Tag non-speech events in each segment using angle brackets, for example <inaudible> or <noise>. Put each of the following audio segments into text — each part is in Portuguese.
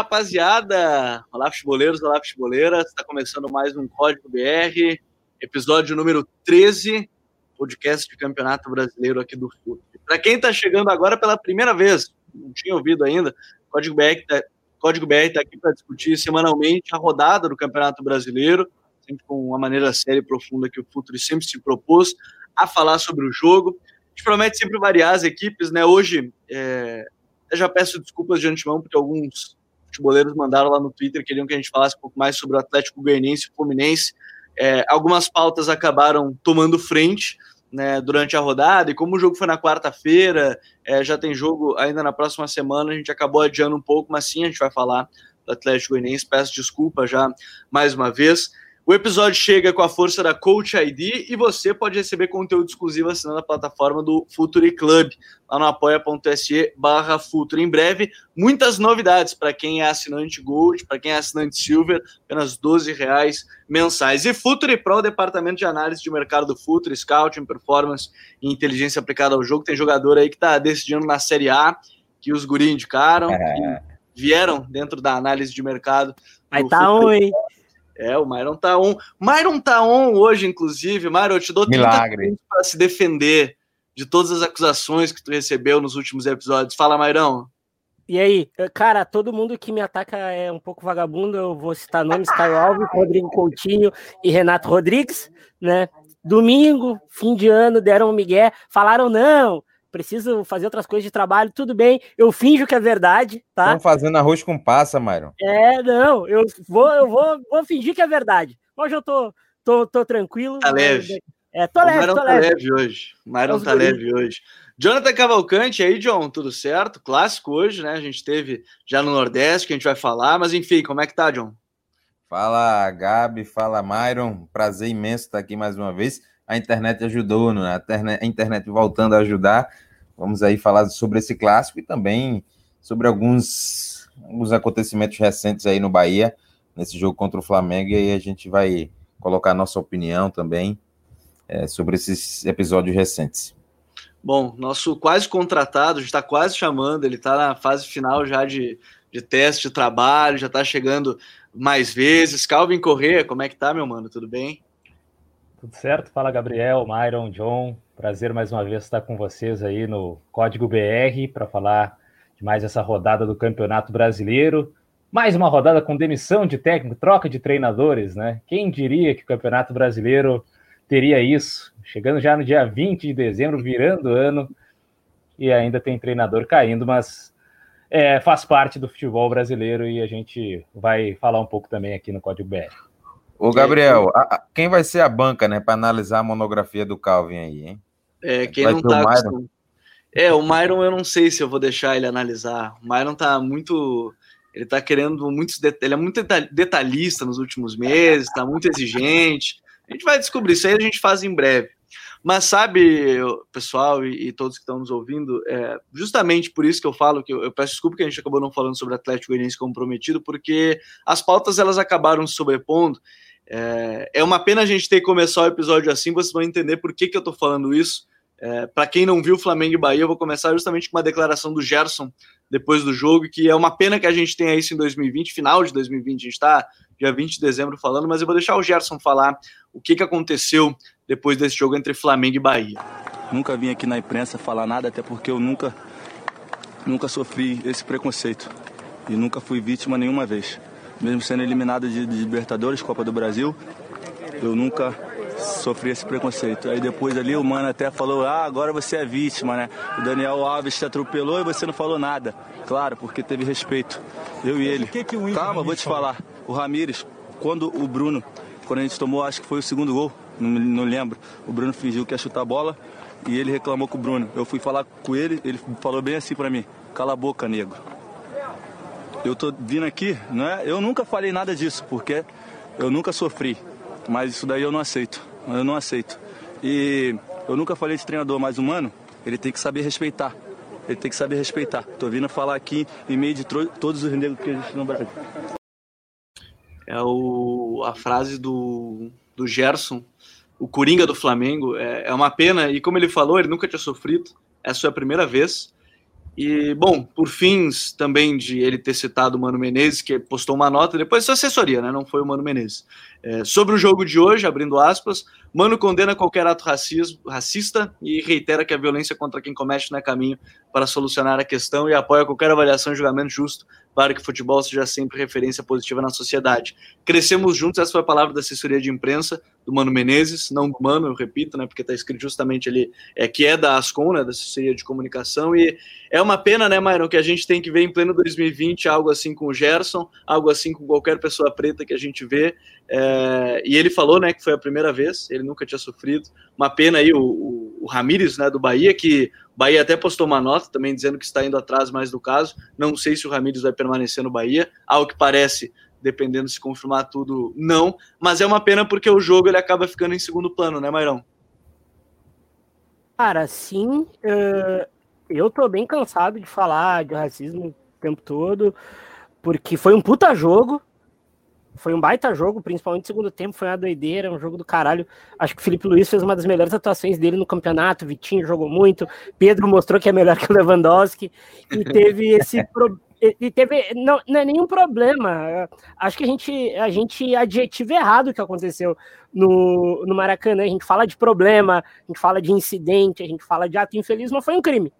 rapaziada! Olá, futeboleiros, olá, futeboleiras. Está começando mais um Código BR, episódio número 13, podcast de Campeonato Brasileiro aqui do Futebol. Para quem está chegando agora pela primeira vez, não tinha ouvido ainda, Código BR está Código BR tá aqui para discutir semanalmente a rodada do Campeonato Brasileiro, sempre com uma maneira séria e profunda que o Futuro sempre se propôs a falar sobre o jogo. A gente promete sempre variar as equipes, né? Hoje, é, eu já peço desculpas de antemão, porque alguns futeboleiros mandaram lá no Twitter, queriam que a gente falasse um pouco mais sobre o Atlético Goianiense e o Fluminense. É, algumas pautas acabaram tomando frente né, durante a rodada, e como o jogo foi na quarta-feira, é, já tem jogo ainda na próxima semana, a gente acabou adiando um pouco, mas sim, a gente vai falar do Atlético Goianiense. Peço desculpa já mais uma vez. O episódio chega com a força da Coach ID e você pode receber conteúdo exclusivo assinando a plataforma do Futuri Club, lá no apoia.se barra Futuri. Em breve, muitas novidades para quem é assinante Gold, para quem é assinante Silver, apenas 12 reais mensais. E Futuri Pro, o departamento de análise de mercado do Futuri, Scouting, Performance e Inteligência aplicada ao jogo. Tem jogador aí que está decidindo na Série A, que os guri indicaram, é. que vieram dentro da análise de mercado. Vai tá hein? É, o Myron tá on. Myron tá on hoje, inclusive. Myron, eu te dou 30 Milagre. para se defender de todas as acusações que tu recebeu nos últimos episódios. Fala, Mairão. E aí, cara, todo mundo que me ataca é um pouco vagabundo. Eu vou citar nomes: Caio Alves, Rodrigo Coutinho e Renato Rodrigues, né? Domingo, fim de ano, deram um migué, falaram não, preciso fazer outras coisas de trabalho, tudo bem, eu finjo que é verdade, tá? Estão fazendo arroz com passa, Myron. É, não, eu vou, eu vou, vou fingir que é verdade. Hoje eu tô, tô, tô tranquilo. Tá leve. É, tô leve, o tô tá leve. leve hoje. O Myron tá leve hoje. Jonathan Cavalcante aí, John, tudo certo? Clássico hoje, né? A gente teve já no Nordeste, que a gente vai falar, mas enfim, como é que tá, John? Fala, Gabi, fala, Myron. Prazer imenso estar aqui mais uma vez a internet ajudou, né? a internet voltando a ajudar. Vamos aí falar sobre esse clássico e também sobre alguns, alguns acontecimentos recentes aí no Bahia, nesse jogo contra o Flamengo, e aí a gente vai colocar a nossa opinião também é, sobre esses episódios recentes. Bom, nosso quase contratado, está quase chamando, ele está na fase final já de, de teste de trabalho, já está chegando mais vezes. Calvin Corrêa, como é que tá, meu mano? Tudo bem? Tudo certo? Fala Gabriel, Myron, John. Prazer mais uma vez estar com vocês aí no Código BR para falar de mais essa rodada do Campeonato Brasileiro. Mais uma rodada com demissão de técnico, troca de treinadores, né? Quem diria que o Campeonato Brasileiro teria isso? Chegando já no dia 20 de dezembro, virando ano, e ainda tem treinador caindo, mas é, faz parte do futebol brasileiro e a gente vai falar um pouco também aqui no Código BR. Ô, Gabriel, a, a, quem vai ser a banca, né, para analisar a monografia do Calvin aí, hein? É, quem vai não tá. O Myron? É, o Myron eu não sei se eu vou deixar ele analisar. O Myron tá muito. Ele tá querendo muitos. Ele é muito detalhista nos últimos meses, tá muito exigente. A gente vai descobrir isso aí, a gente faz em breve. Mas sabe, pessoal e, e todos que estão nos ouvindo, é, justamente por isso que eu falo que eu, eu, peço desculpa que a gente acabou não falando sobre Atlético Goianiense comprometido, porque as pautas elas acabaram se sobrepondo é, é uma pena a gente ter que começar o episódio assim, vocês vão entender por que, que eu tô falando isso. É, para quem não viu Flamengo e Bahia, eu vou começar justamente com uma declaração do Gerson depois do jogo, que é uma pena que a gente tenha isso em 2020, final de 2020, a gente está dia 20 de dezembro falando, mas eu vou deixar o Gerson falar o que, que aconteceu depois desse jogo entre Flamengo e Bahia. Nunca vim aqui na imprensa falar nada, até porque eu nunca, nunca sofri esse preconceito e nunca fui vítima nenhuma vez mesmo sendo eliminado de, de Libertadores, Copa do Brasil, eu nunca sofri esse preconceito. Aí depois ali o mano até falou: Ah, agora você é vítima, né? O Daniel Alves te atropelou e você não falou nada. Claro, porque teve respeito. Eu e ele. Que que Calma, vou te falar. O Ramires, quando o Bruno, quando a gente tomou, acho que foi o segundo gol, não, não lembro. O Bruno fingiu que ia chutar a bola e ele reclamou com o Bruno. Eu fui falar com ele, ele falou bem assim para mim: Cala a boca, nego eu tô vindo aqui, né? Eu nunca falei nada disso, porque eu nunca sofri. Mas isso daí eu não aceito. Eu não aceito. E eu nunca falei de treinador mais humano, ele tem que saber respeitar. Ele tem que saber respeitar. Tô vindo falar aqui em meio de todos os negros que existem no Brasil. É o, a frase do, do Gerson, o Coringa do Flamengo. É, é uma pena, e como ele falou, ele nunca tinha sofrido. Essa foi a primeira vez. E, bom, por fins também de ele ter citado o Mano Menezes, que postou uma nota, depois sua assessoria, né? Não foi o Mano Menezes. É, sobre o jogo de hoje, abrindo aspas, Mano condena qualquer ato racismo, racista e reitera que a violência contra quem comete não é caminho para solucionar a questão e apoia qualquer avaliação e julgamento justo para que o futebol seja sempre referência positiva na sociedade. Crescemos juntos, essa foi a palavra da assessoria de imprensa do Mano Menezes, não do Mano, eu repito, né, porque está escrito justamente ali, é, que é da Ascom, né, da assessoria de comunicação, e é uma pena, né, Myron, que a gente tem que ver em pleno 2020 algo assim com o Gerson, algo assim com qualquer pessoa preta que a gente vê, é, e ele falou, né, que foi a primeira vez, ele nunca tinha sofrido. Uma pena aí o, o, o Ramires, né, do Bahia, que Bahia até postou uma nota também dizendo que está indo atrás mais do caso. Não sei se o Ramires vai permanecer no Bahia, ao que parece, dependendo se confirmar tudo, não. Mas é uma pena porque o jogo ele acaba ficando em segundo plano, né, Mairão? Cara, sim. Uh, eu tô bem cansado de falar de racismo o tempo todo, porque foi um puta jogo foi um baita jogo, principalmente no segundo tempo, foi uma doideira, um jogo do caralho. Acho que o Felipe Luiz fez uma das melhores atuações dele no campeonato, Vitinho jogou muito, Pedro mostrou que é melhor que o Lewandowski, e <laughs> teve esse pro... e teve não, não é nenhum problema. Acho que a gente a gente adjetiva errado o que aconteceu no, no Maracanã. A gente fala de problema, a gente fala de incidente, a gente fala de ato infeliz, mas foi um crime.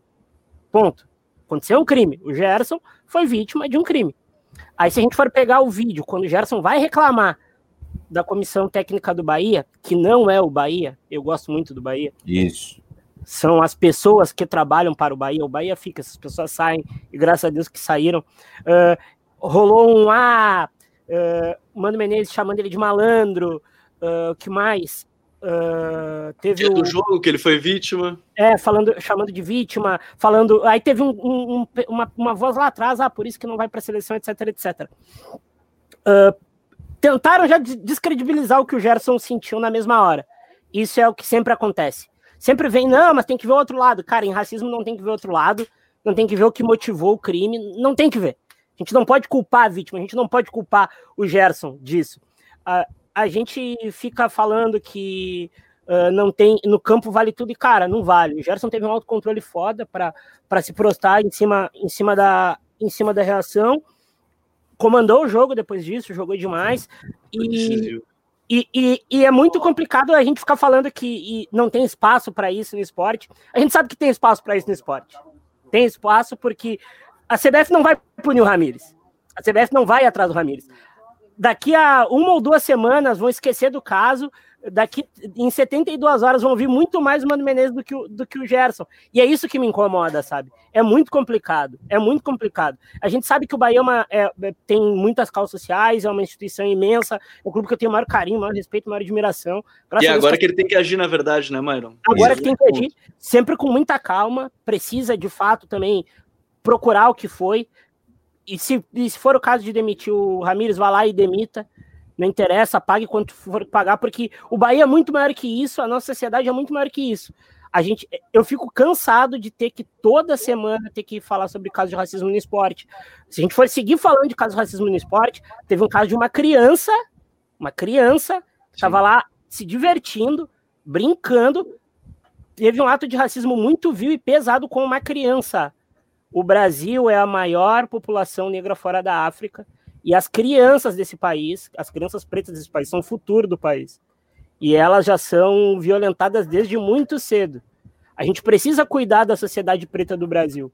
Ponto. Aconteceu um crime. O Gerson foi vítima de um crime. Aí, se a gente for pegar o vídeo, quando o Gerson vai reclamar da comissão técnica do Bahia, que não é o Bahia, eu gosto muito do Bahia. Isso. São as pessoas que trabalham para o Bahia. O Bahia fica, essas pessoas saem, e graças a Deus que saíram. Uh, rolou um ah, uh, Mano Menezes chamando ele de malandro. O uh, que mais? Uh, teve o... do jogo que ele foi vítima. É, falando, chamando de vítima, falando. Aí teve um, um, uma, uma voz lá atrás, ah, por isso que não vai para a seleção, etc, etc. Uh, tentaram já descredibilizar o que o Gerson sentiu na mesma hora. Isso é o que sempre acontece. Sempre vem, não, mas tem que ver o outro lado. Cara, em racismo não tem que ver o outro lado, não tem que ver o que motivou o crime, não tem que ver. A gente não pode culpar a vítima, a gente não pode culpar o Gerson disso. Uh, a gente fica falando que uh, não tem no campo vale tudo e cara, não vale. O Gerson teve um autocontrole foda para se prostar em cima em cima da em cima da reação. Comandou o jogo depois disso, jogou demais e e, e, e, é muito complicado a gente ficar falando que não tem espaço para isso no esporte. A gente sabe que tem espaço para isso no esporte. Tem espaço porque a CBF não vai punir o Ramires. A CBF não vai atrás do Ramires daqui a uma ou duas semanas vão esquecer do caso, daqui em 72 horas vão ouvir muito mais o Mano Menezes do que o, do que o Gerson. E é isso que me incomoda, sabe? É muito complicado, é muito complicado. A gente sabe que o Bahia é uma, é, tem muitas causas sociais, é uma instituição imensa, é um clube que eu tenho maior carinho, maior respeito, maior admiração. e agora que ele tem que agir, na verdade, né, Myron? Agora que tem que agir, sempre com muita calma, precisa de fato também procurar o que foi, e se, e se for o caso de demitir o Ramires, vá lá e demita. Não interessa, pague quanto for pagar, porque o Bahia é muito maior que isso, a nossa sociedade é muito maior que isso. A gente, eu fico cansado de ter que toda semana ter que falar sobre casos de racismo no esporte. Se a gente for seguir falando de casos de racismo no esporte, teve um caso de uma criança, uma criança, estava lá se divertindo, brincando, teve um ato de racismo muito vil e pesado com uma criança. O Brasil é a maior população negra fora da África e as crianças desse país, as crianças pretas desse país, são o futuro do país. E elas já são violentadas desde muito cedo. A gente precisa cuidar da sociedade preta do Brasil,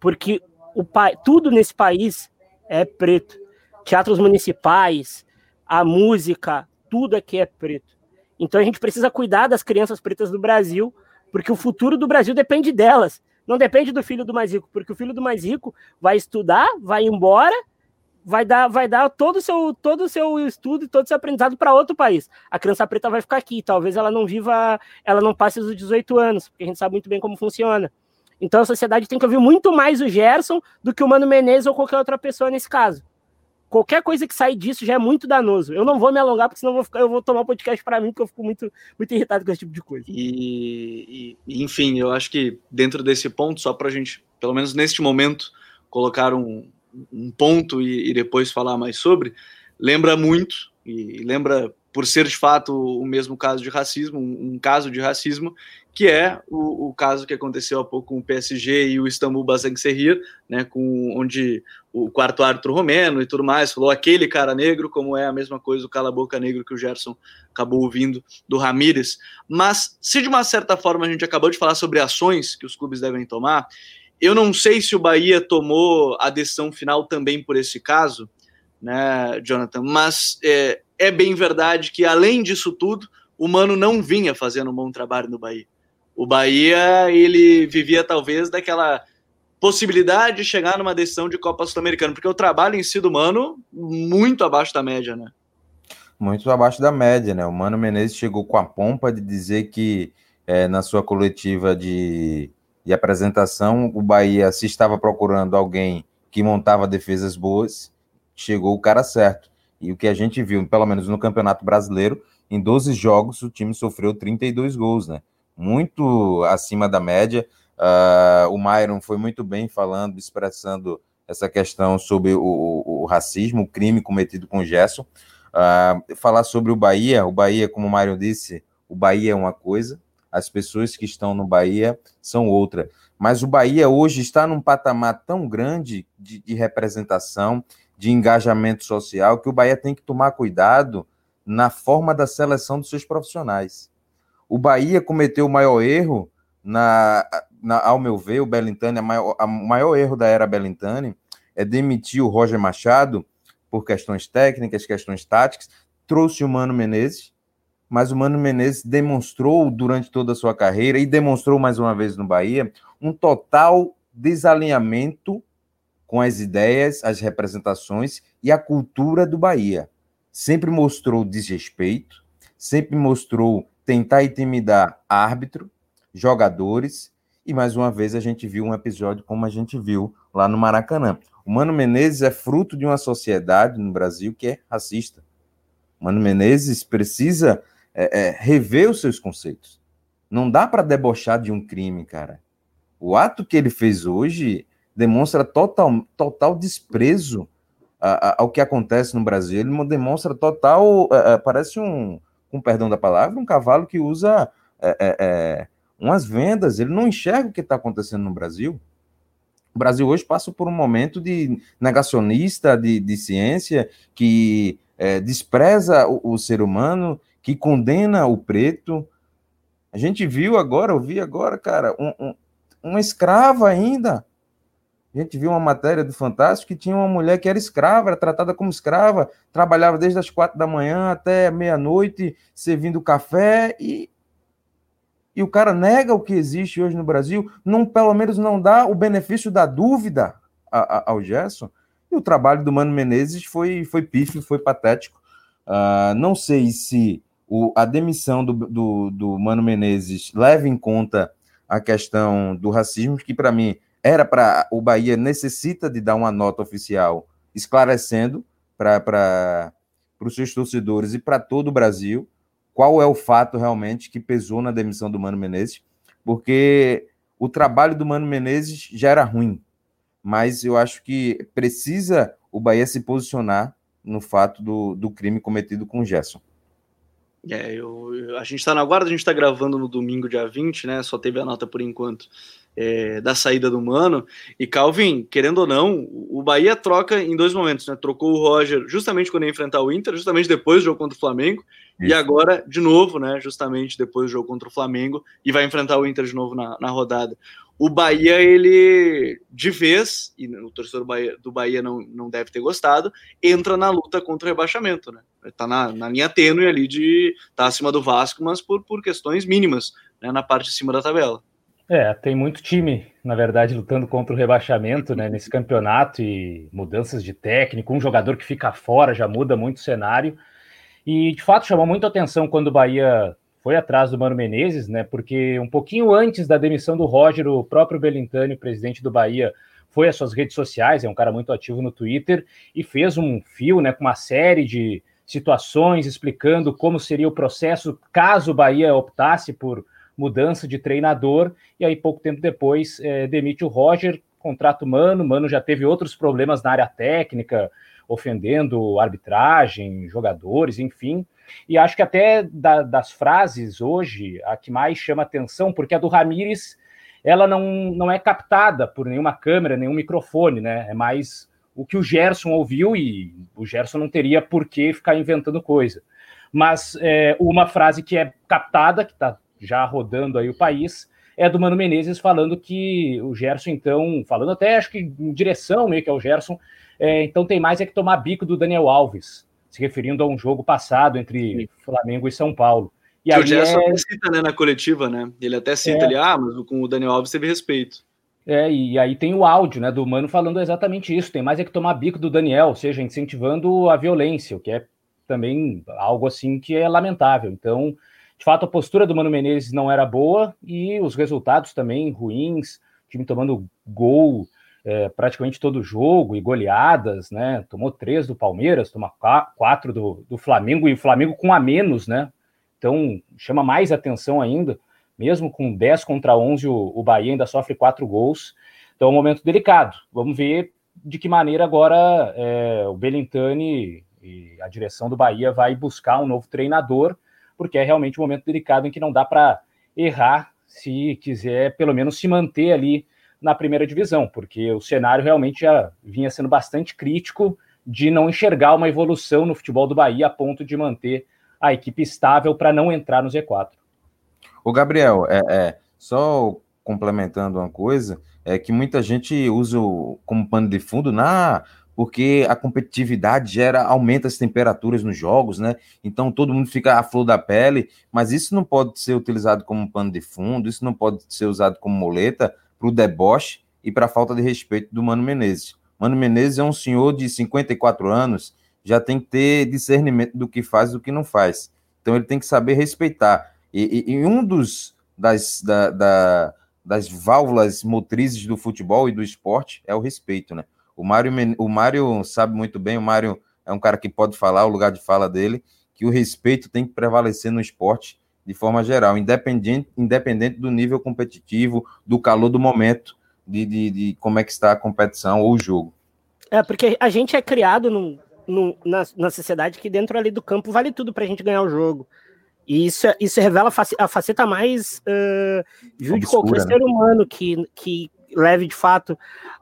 porque o tudo nesse país é preto. Teatros municipais, a música, tudo aqui é preto. Então a gente precisa cuidar das crianças pretas do Brasil, porque o futuro do Brasil depende delas. Não depende do filho do mais rico, porque o filho do mais rico vai estudar, vai embora, vai dar, vai dar todo o seu, todo o seu estudo e todo o seu aprendizado para outro país. A criança preta vai ficar aqui, talvez ela não viva, ela não passe os 18 anos, porque a gente sabe muito bem como funciona. Então a sociedade tem que ouvir muito mais o Gerson do que o Mano Menezes ou qualquer outra pessoa nesse caso qualquer coisa que sair disso já é muito danoso. Eu não vou me alongar, porque senão eu vou, ficar, eu vou tomar o podcast para mim, porque eu fico muito, muito irritado com esse tipo de coisa. E, e enfim, eu acho que dentro desse ponto, só para a gente, pelo menos neste momento, colocar um, um ponto e, e, depois falar mais sobre, lembra muito, e lembra, por ser de fato o mesmo caso de racismo, um, um caso de racismo, que é o, o, caso que aconteceu há pouco com o PSG e o Istambul Basaksehir, né, com onde o quarto árbitro romeno e tudo mais falou aquele cara negro, como é a mesma coisa o cala-boca negro que o Gerson acabou ouvindo do Ramires. Mas se de uma certa forma a gente acabou de falar sobre ações que os clubes devem tomar, eu não sei se o Bahia tomou a decisão final também por esse caso, né, Jonathan? Mas é, é bem verdade que, além disso tudo, o Mano não vinha fazendo um bom trabalho no Bahia. O Bahia, ele vivia talvez daquela possibilidade de chegar numa decisão de Copa Sul-Americana, porque o trabalho em si do Mano, muito abaixo da média, né? Muito abaixo da média, né? O Mano Menezes chegou com a pompa de dizer que é, na sua coletiva de, de apresentação, o Bahia, se estava procurando alguém que montava defesas boas, chegou o cara certo. E o que a gente viu, pelo menos no Campeonato Brasileiro, em 12 jogos o time sofreu 32 gols, né? Muito acima da média. Uh, o Myron foi muito bem falando, expressando essa questão sobre o, o, o racismo, o crime cometido com o Gerson. Uh, falar sobre o Bahia, o Bahia, como o Myron disse, o Bahia é uma coisa, as pessoas que estão no Bahia são outra. Mas o Bahia hoje está num patamar tão grande de, de representação, de engajamento social, que o Bahia tem que tomar cuidado na forma da seleção dos seus profissionais. O Bahia cometeu o maior erro, na, na ao meu ver, o Belintani, o maior, erro da era Belintani é demitir o Roger Machado por questões técnicas, questões táticas, trouxe o Mano Menezes, mas o Mano Menezes demonstrou durante toda a sua carreira e demonstrou mais uma vez no Bahia um total desalinhamento com as ideias, as representações e a cultura do Bahia. Sempre mostrou desrespeito, sempre mostrou tentar intimidar árbitro, jogadores, e mais uma vez a gente viu um episódio como a gente viu lá no Maracanã. O Mano Menezes é fruto de uma sociedade no Brasil que é racista. O Mano Menezes precisa é, é, rever os seus conceitos. Não dá para debochar de um crime, cara. O ato que ele fez hoje demonstra total, total desprezo a, a, ao que acontece no Brasil. Ele demonstra total, a, é, é, parece um, com perdão da palavra, um cavalo que usa é, é, é umas vendas. Ele não enxerga o que está acontecendo no Brasil. O Brasil hoje passa por um momento de negacionista de, de ciência que é, despreza o, o, ser humano, que condena o preto. A gente viu agora, eu vi agora, cara, um, um, uma escrava ainda a gente viu uma matéria do Fantástico que tinha uma mulher que era escrava, era tratada como escrava, trabalhava desde as quatro da manhã até meia-noite, servindo café e e o cara nega o que existe hoje no Brasil, não pelo menos não dá o benefício da dúvida a, a, ao Gerson. E o trabalho do Mano Menezes foi, foi pífio, foi patético. Uh, não sei se o, a demissão do, do, do Mano Menezes leva em conta a questão do racismo, que para mim era para o Bahia necessita de dar uma nota oficial esclarecendo para os seus torcedores e para todo o Brasil qual é o fato realmente que pesou na demissão do Mano Menezes, porque o trabalho do Mano Menezes já era ruim, mas eu acho que precisa o Bahia se posicionar no fato do, do crime cometido com o Gerson. É, eu, a gente está na guarda, a gente está gravando no domingo, dia 20, né? Só teve a nota por enquanto é, da saída do Mano. E Calvin, querendo ou não, o Bahia troca em dois momentos, né? Trocou o Roger justamente quando ia enfrentar o Inter, justamente depois do jogo contra o Flamengo, Isso. e agora de novo, né? Justamente depois do jogo contra o Flamengo, e vai enfrentar o Inter de novo na, na rodada o Bahia, ele, de vez, e o torcedor do Bahia, não, não deve ter gostado, entra na luta contra o rebaixamento, né? Tá na, na linha tênue ali de tá acima do Vasco, mas por, por questões mínimas, né, na parte de cima da tabela. É, tem muito time, na verdade, lutando contra o rebaixamento, né, nesse campeonato e mudanças de técnico, um jogador que fica fora já muda muito o cenário. E de fato chamou muita atenção quando o Bahia foi atrás do Mano Menezes, né? Porque um pouquinho antes da demissão do Roger, o próprio Belintani, presidente do Bahia, foi às suas redes sociais, é um cara muito ativo no Twitter, e fez um fio, né, com uma série de situações explicando como seria o processo caso o Bahia optasse por mudança de treinador, e aí pouco tempo depois é, demite o Roger, contrato Mano, Mano já teve outros problemas na área técnica, ofendendo arbitragem, jogadores, enfim. E acho que até da, das frases hoje, a que mais chama atenção, porque a do Ramires, ela não, não é captada por nenhuma câmera, nenhum microfone, né? É mais o que o Gerson ouviu e o Gerson não teria por que ficar inventando coisa. Mas é, uma frase que é captada, que está já rodando aí o país, é do Mano Menezes falando que o Gerson, então, falando até acho que em direção meio que ao Gerson, é, então tem mais é que tomar bico do Daniel Alves, se referindo a um jogo passado entre Sim. Flamengo e São Paulo. E que o Gerson é... cita né, na coletiva, né? Ele até cita é... ali, ah, mas com o Daniel Alves teve respeito. É, e aí tem o áudio, né, do Mano falando exatamente isso. Tem mais é que tomar bico do Daniel, ou seja, incentivando a violência, o que é também algo assim que é lamentável. Então, de fato, a postura do Mano Menezes não era boa e os resultados também ruins, o time tomando gol é, praticamente todo jogo e goleadas, né? Tomou três do Palmeiras, tomou quatro do, do Flamengo e o Flamengo com a menos, né? Então chama mais atenção ainda, mesmo com 10 contra 11, o, o Bahia ainda sofre quatro gols. Então é um momento delicado. Vamos ver de que maneira agora é, o Belintani e a direção do Bahia vai buscar um novo treinador porque é realmente um momento delicado em que não dá para errar se quiser pelo menos se manter ali na primeira divisão, porque o cenário realmente já vinha sendo bastante crítico de não enxergar uma evolução no futebol do Bahia a ponto de manter a equipe estável para não entrar no Z4. O Gabriel, é, é, só complementando uma coisa, é que muita gente usa como pano de fundo na porque a competitividade gera aumenta as temperaturas nos jogos, né? Então todo mundo fica à flor da pele, mas isso não pode ser utilizado como pano de fundo, isso não pode ser usado como moleta para o deboche e para a falta de respeito do Mano Menezes. Mano Menezes é um senhor de 54 anos, já tem que ter discernimento do que faz e do que não faz. Então ele tem que saber respeitar. E, e, e um dos das, da, da, das válvulas motrizes do futebol e do esporte é o respeito, né? O Mário, o Mário sabe muito bem, o Mário é um cara que pode falar, o lugar de fala dele, que o respeito tem que prevalecer no esporte de forma geral, independente, independente do nível competitivo, do calor do momento, de, de, de como é que está a competição ou o jogo. É, porque a gente é criado no, no, na, na sociedade que dentro ali do campo vale tudo para a gente ganhar o jogo. E isso, isso revela a faceta mais uh, de qualquer né? ser humano que, que leve de fato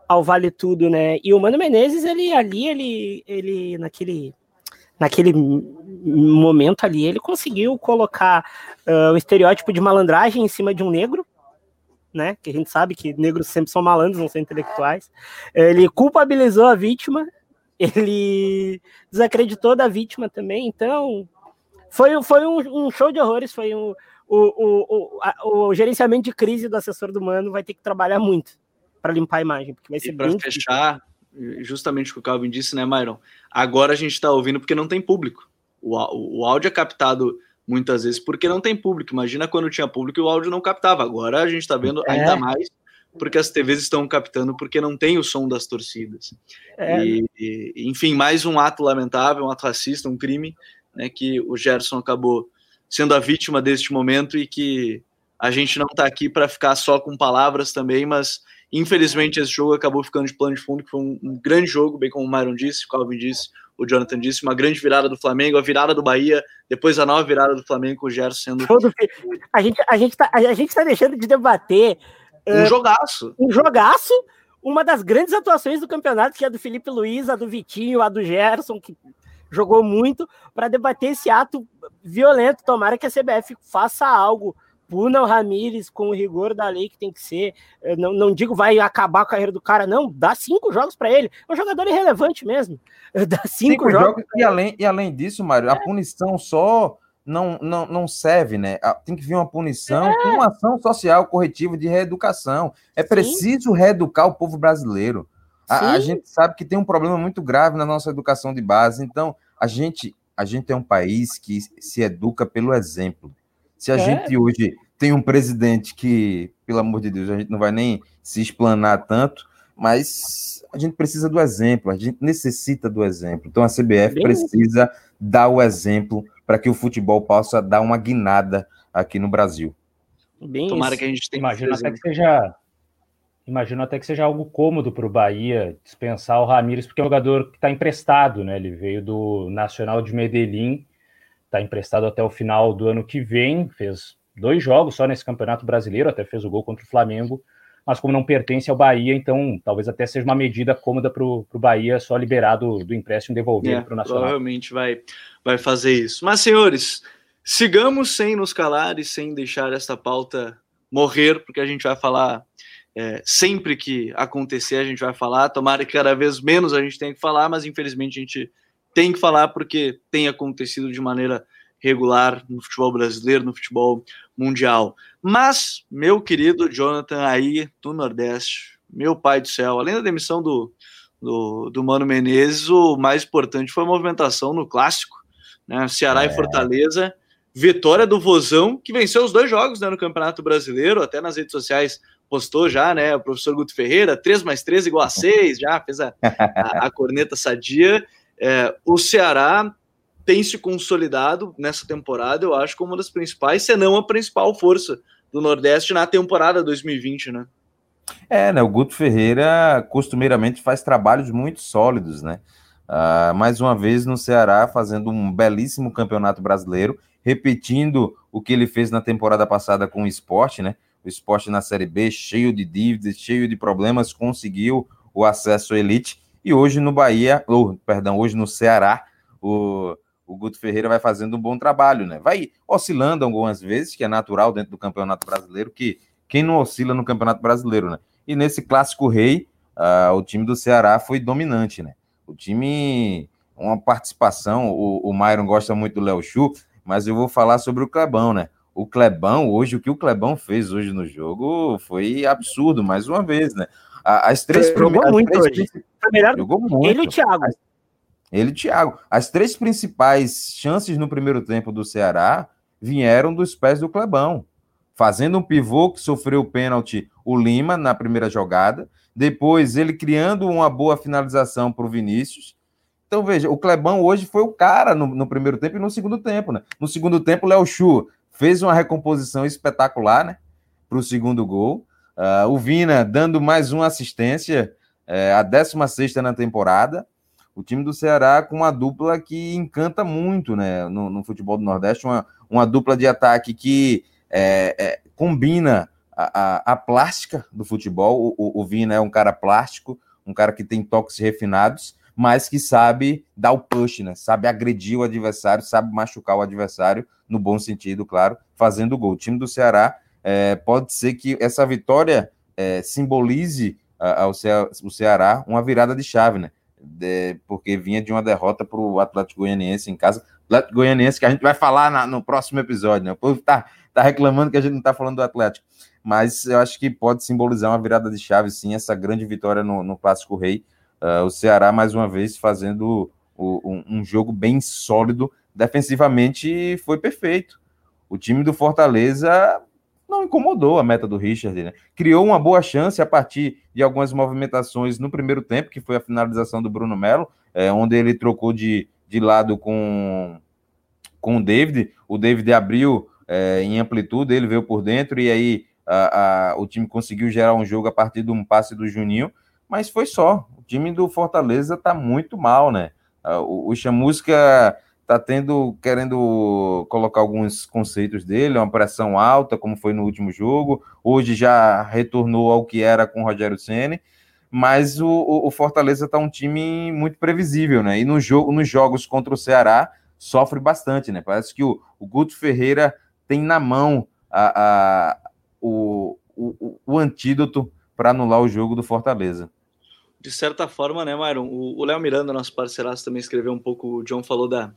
ao Vale Tudo, né? E o Mano Menezes, ele ali, ele, ele naquele, naquele momento ali, ele conseguiu colocar uh, o estereótipo de malandragem em cima de um negro, né? Que a gente sabe que negros sempre são malandros, não são intelectuais. Ele culpabilizou a vítima, ele desacreditou da vítima também, então foi, foi um, um show de horrores, foi um, o, o, o, o gerenciamento de crise do assessor do Mano vai ter que trabalhar muito para limpar a imagem, porque vai ser e para fechar, justamente o que o Calvin disse, né, Myron? Agora a gente está ouvindo porque não tem público. O, o, o áudio é captado muitas vezes porque não tem público. Imagina quando tinha público e o áudio não captava. Agora a gente está vendo é. ainda mais porque as TVs estão captando porque não tem o som das torcidas. É. E, e, enfim, mais um ato lamentável, um ato racista, um crime, né, que o Gerson acabou sendo a vítima deste momento e que a gente não está aqui para ficar só com palavras também, mas Infelizmente, esse jogo acabou ficando de plano de fundo, que foi um, um grande jogo, bem como o Myron disse, o Calvin disse, o Jonathan disse, uma grande virada do Flamengo, a virada do Bahia, depois a nova virada do Flamengo com o Gerson sendo. Todo... A gente, a, gente tá, a gente tá deixando de debater. Um uh, jogaço. Um jogaço. Uma das grandes atuações do campeonato, que é a do Felipe Luiz, a do Vitinho, a do Gerson, que jogou muito, para debater esse ato violento. Tomara que a CBF faça algo puna o Ramires com o rigor da lei que tem que ser. Eu não, não digo vai acabar a carreira do cara, não. Dá cinco jogos para ele. É um jogador irrelevante mesmo. Dá cinco, cinco jogos. jogos e, além, e além disso, Mário, é. a punição só não, não, não serve, né? Tem que vir uma punição é. com uma ação social corretiva de reeducação. É preciso Sim. reeducar o povo brasileiro. A, a, gente sabe que tem um problema muito grave na nossa educação de base. Então, a gente, a gente é um país que se educa pelo exemplo. Se a é. gente hoje tem um presidente que, pelo amor de Deus, a gente não vai nem se explanar tanto, mas a gente precisa do exemplo, a gente necessita do exemplo. Então a CBF Bem... precisa dar o exemplo para que o futebol possa dar uma guinada aqui no Brasil. Bem Tomara isso. que a gente tenha. Imagina até que seja imagino até que seja algo cômodo para o Bahia dispensar o Ramires, porque é um jogador que está emprestado, né? Ele veio do Nacional de Medellín, está emprestado até o final do ano que vem, fez dois jogos só nesse Campeonato Brasileiro, até fez o gol contra o Flamengo, mas como não pertence ao Bahia, então talvez até seja uma medida cômoda para o Bahia só liberar do, do empréstimo e devolver é, para o Nacional. Provavelmente vai, vai fazer isso. Mas, senhores, sigamos sem nos calar e sem deixar esta pauta morrer, porque a gente vai falar é, sempre que acontecer, a gente vai falar. Tomara que cada vez menos a gente tenha que falar, mas infelizmente a gente tem que falar porque tem acontecido de maneira regular no futebol brasileiro, no futebol mundial. Mas, meu querido Jonathan, aí do Nordeste, meu pai do céu, além da demissão do, do, do Mano Menezes, o mais importante foi a movimentação no clássico, né? Ceará é. e Fortaleza vitória do Vozão, que venceu os dois jogos né, no Campeonato Brasileiro, até nas redes sociais postou já, né? O professor Guto Ferreira, 3 mais 3 igual a <laughs> 6, já fez a, a, a corneta sadia. É, o Ceará tem se consolidado nessa temporada, eu acho, como uma das principais, se não a principal força do Nordeste na temporada 2020, né? É, né? O Guto Ferreira costumeiramente faz trabalhos muito sólidos, né? Uh, mais uma vez no Ceará, fazendo um belíssimo campeonato brasileiro repetindo o que ele fez na temporada passada com o esporte, né? O esporte na Série B, cheio de dívidas, cheio de problemas, conseguiu o acesso à elite. E hoje no Bahia, ou, perdão, hoje no Ceará, o, o Guto Ferreira vai fazendo um bom trabalho, né? Vai oscilando algumas vezes, que é natural dentro do Campeonato Brasileiro, que quem não oscila no Campeonato Brasileiro, né? E nesse clássico rei, uh, o time do Ceará foi dominante, né? O time, uma participação, o, o Myron gosta muito do Léo Chu, mas eu vou falar sobre o Clebão, né? O Clebão, hoje, o que o Clebão fez hoje no jogo foi absurdo, mais uma vez, né? As três jogou muito três hoje. Primeiro, jogou muito. Ele e o Thiago. Ele e o Thiago. As três principais chances no primeiro tempo do Ceará vieram dos pés do Clebão. Fazendo um pivô que sofreu o pênalti, o Lima, na primeira jogada. Depois, ele criando uma boa finalização para o Vinícius. Então, veja, o Clebão hoje foi o cara no, no primeiro tempo e no segundo tempo, né? No segundo tempo, o Léo Chu fez uma recomposição espetacular, né? Para o segundo gol. Uh, o Vina dando mais uma assistência, é, a 16 na temporada. O time do Ceará com uma dupla que encanta muito né, no, no futebol do Nordeste, uma, uma dupla de ataque que é, é, combina a, a, a, plástica do futebol. O, o, o Vina é um cara plástico, um cara que tem toques refinados, mas que sabe dar o push, né? Sabe agredir o adversário, sabe machucar o adversário, no bom sentido, claro, fazendo gol. O time do Ceará é, pode ser que essa vitória é, simbolize ao Ceará uma virada de chave, né? De, porque vinha de uma derrota para o Atlético Goianiense em casa. Atlético Goianiense que a gente vai falar na, no próximo episódio, né? O povo tá, tá reclamando que a gente não tá falando do Atlético. Mas eu acho que pode simbolizar uma virada de chave, sim, essa grande vitória no, no Clássico Rei Uh, o Ceará, mais uma vez, fazendo o, um, um, jogo bem sólido. Defensivamente foi perfeito. O time do Fortaleza não incomodou a meta do Richard, né? Criou uma boa chance a partir de algumas movimentações no primeiro tempo, que foi a finalização do Bruno Melo, é, onde ele trocou de, de lado com, com o David. O David abriu é, em amplitude, ele veio por dentro, e aí a, a, o time conseguiu gerar um jogo a partir de um passe do Juninho, mas foi só time do Fortaleza tá muito mal, né? Ah, o, o Chamusca tá tendo, querendo colocar alguns conceitos dele, uma pressão alta, como foi no último jogo. Hoje já retornou ao que era com o Rogério Ceni, mas o, o, Fortaleza tá um time muito previsível, né? E no jogo, nos jogos contra o Ceará sofre bastante, né? Parece que o, o Guto Ferreira tem na mão a, a o, o, o antídoto para anular o jogo do Fortaleza de certa forma, né, Myron? O Léo Miranda, nosso parceiraço, também escreveu um pouco, o John falou da,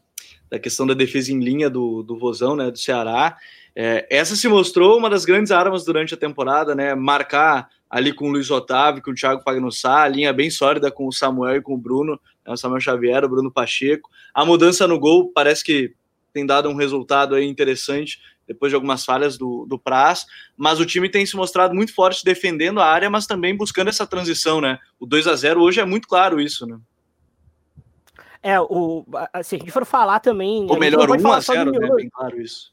da questão da defesa em linha do, do Vozão, né, do Ceará. É, essa se mostrou uma das grandes armas durante a temporada, né? Marcar ali com o Luiz Otávio, com o Thiago Pagnussá, a linha bem sólida com o Samuel e com o Bruno, né, o Samuel Xavier, o Bruno Pacheco. A mudança no gol parece que tem dado um resultado aí interessante depois de algumas falhas do, do Praz, mas o time tem se mostrado muito forte defendendo a área, mas também buscando essa transição, né? O 2 a 0 hoje é muito claro isso, né? É, o, se a gente for falar também. Ou melhor, 1 a 0 né? Bem claro isso.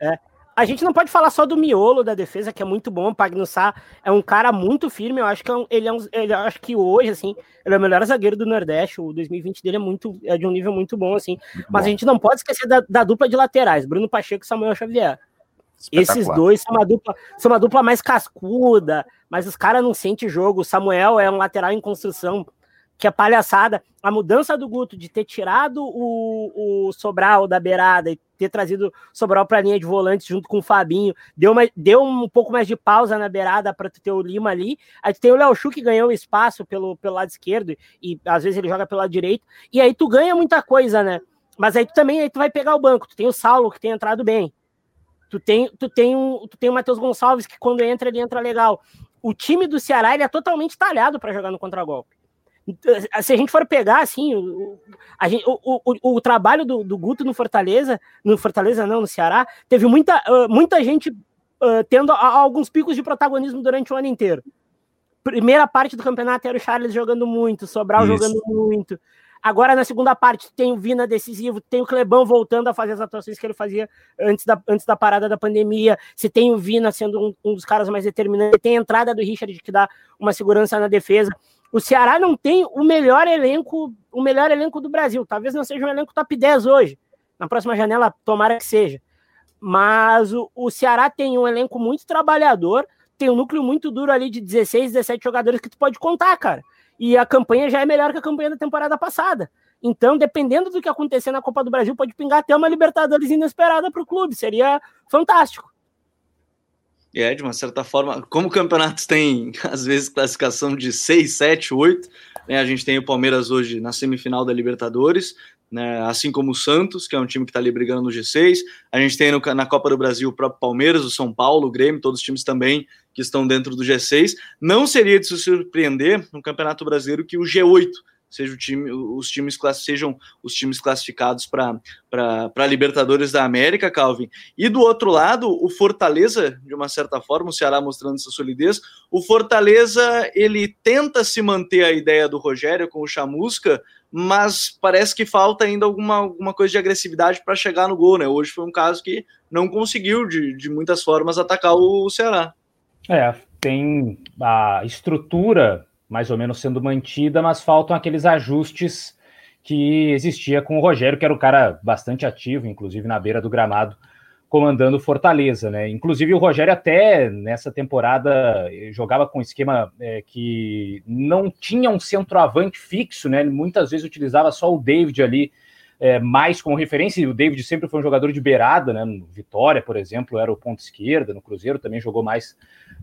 É, a gente não pode falar só do miolo da defesa, que é muito bom. O Pagnussá é um cara muito firme. Eu acho que é um, ele é um, ele, acho que hoje, assim, ele é o melhor zagueiro do Nordeste. O 2020 dele é muito é de um nível muito bom, assim. Muito Mas bom. a gente não pode esquecer da, da, dupla de laterais, Bruno Pacheco e Samuel Xavier. Esses dois são uma dupla, são uma dupla mais cascuda, mas os caras não sentem jogo. O Samuel é um lateral em construção que é palhaçada. A mudança do Guto de ter tirado o, o Sobral da beirada e ter trazido Sobral para a linha de volantes junto com o Fabinho, deu, uma, deu um pouco mais de pausa na beirada para ter o Lima ali. Aí tu tem o Léo Chu que ganhou espaço pelo, pelo lado esquerdo e às vezes ele joga pelo lado direito. E aí tu ganha muita coisa, né? Mas aí tu também aí tu vai pegar o banco. Tu tem o Saulo que tem entrado bem. Tu tem, tu tem, um, tu tem o Matheus Gonçalves que quando entra ele entra legal. O time do Ceará ele é totalmente talhado para jogar no contragolpe se a gente for pegar assim o, gente, o, o, o trabalho do, do, Guto no Fortaleza, no Fortaleza não, no Ceará, teve muita, uh, muita gente uh, tendo alguns picos de protagonismo durante o ano inteiro. Primeira parte do campeonato era o Charles jogando muito, Sobral Isso. jogando muito. Agora, na segunda parte, tem o Vina decisivo, tem o Clebão voltando a fazer as atuações que ele fazia antes da, antes da parada da pandemia. Se tem o Vina sendo um, um dos caras mais determinantes, tem a entrada do Richard que dá uma segurança na defesa. O Ceará não tem o melhor elenco, o melhor elenco do Brasil. Talvez não seja um elenco top 10 hoje. Na próxima janela, tomara que seja. Mas o, o Ceará tem um elenco muito trabalhador, tem um núcleo muito duro ali de 16, 17 jogadores que tu pode contar, cara. E a campanha já é melhor que a campanha da temporada passada. Então, dependendo do que acontecer na Copa do Brasil, pode pingar até uma Libertadores inesperada para o clube. Seria fantástico. É, de uma certa forma, como campeonatos têm, às vezes, classificação de 6, 7, 8, né, a gente tem o Palmeiras hoje na semifinal da Libertadores, né, assim como o Santos, que é um time que está ali brigando no G6, a gente tem no, na Copa do Brasil o próprio Palmeiras, o São Paulo, o Grêmio, todos os times também que estão dentro do G6. Não seria de se surpreender no Campeonato Brasileiro que o G8 seja o time, os times sejam os times classificados para Libertadores da América, Calvin. E do outro lado, o Fortaleza, de uma certa forma, o Ceará mostrando essa solidez, o Fortaleza ele tenta se manter a ideia do Rogério com o Chamusca, mas parece que falta ainda alguma, alguma coisa de agressividade para chegar no gol, né? Hoje foi um caso que não conseguiu, de, de muitas formas, atacar o Ceará. É, tem a estrutura mais ou menos sendo mantida, mas faltam aqueles ajustes que existia com o Rogério, que era um cara bastante ativo, inclusive na beira do gramado, comandando Fortaleza, né? Inclusive o Rogério até nessa temporada jogava com um esquema é, que não tinha um centroavante fixo, né? Ele muitas vezes utilizava só o David ali é, mais como referência. O David sempre foi um jogador de beirada, né? No Vitória, por exemplo, era o ponto esquerda. No Cruzeiro também jogou mais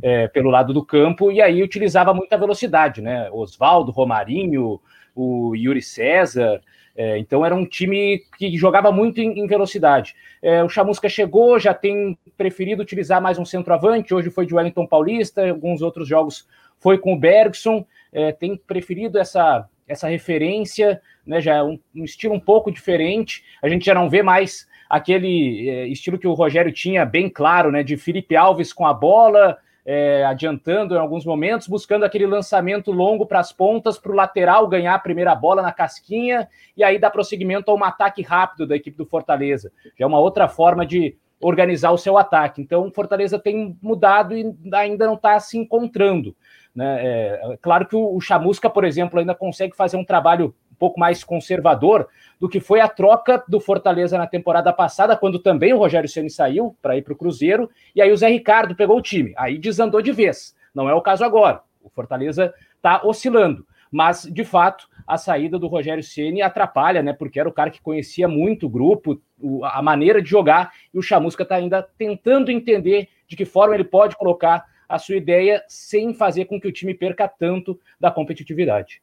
é, pelo lado do campo e aí utilizava muita velocidade, né? Oswaldo, Romarinho, o Yuri César. É, então era um time que jogava muito em, em velocidade. É, o Chamusca chegou, já tem preferido utilizar mais um centroavante. Hoje foi de Wellington Paulista, alguns outros jogos foi com o Bergson. É, tem preferido essa, essa referência né? Já é um, um, estilo um pouco diferente. A gente já não vê mais aquele é, estilo que o Rogério tinha bem claro, né? De Felipe Alves com a bola, é, adiantando em alguns momentos, buscando aquele lançamento longo para as pontas, para o lateral ganhar a primeira bola na casquinha e aí dar prosseguimento a um ataque rápido da equipe do Fortaleza. Já é uma outra forma de organizar o seu ataque. Então, o Fortaleza tem mudado e ainda não está se encontrando. Né? É, claro que o, o Chamusca, por exemplo, ainda consegue fazer um trabalho pouco mais conservador do que foi a troca do Fortaleza na temporada passada, quando também o Rogério Ceni saiu para ir para o Cruzeiro, e aí o Zé Ricardo pegou o time. Aí desandou de vez. Não é o caso agora. O Fortaleza está oscilando. Mas, de fato, a saída do Rogério Ceni atrapalha, né? Porque era o cara que conhecia muito o grupo, a maneira de jogar, e o Chamusca está ainda tentando entender de que forma ele pode colocar a sua ideia sem fazer com que o time perca tanto da competitividade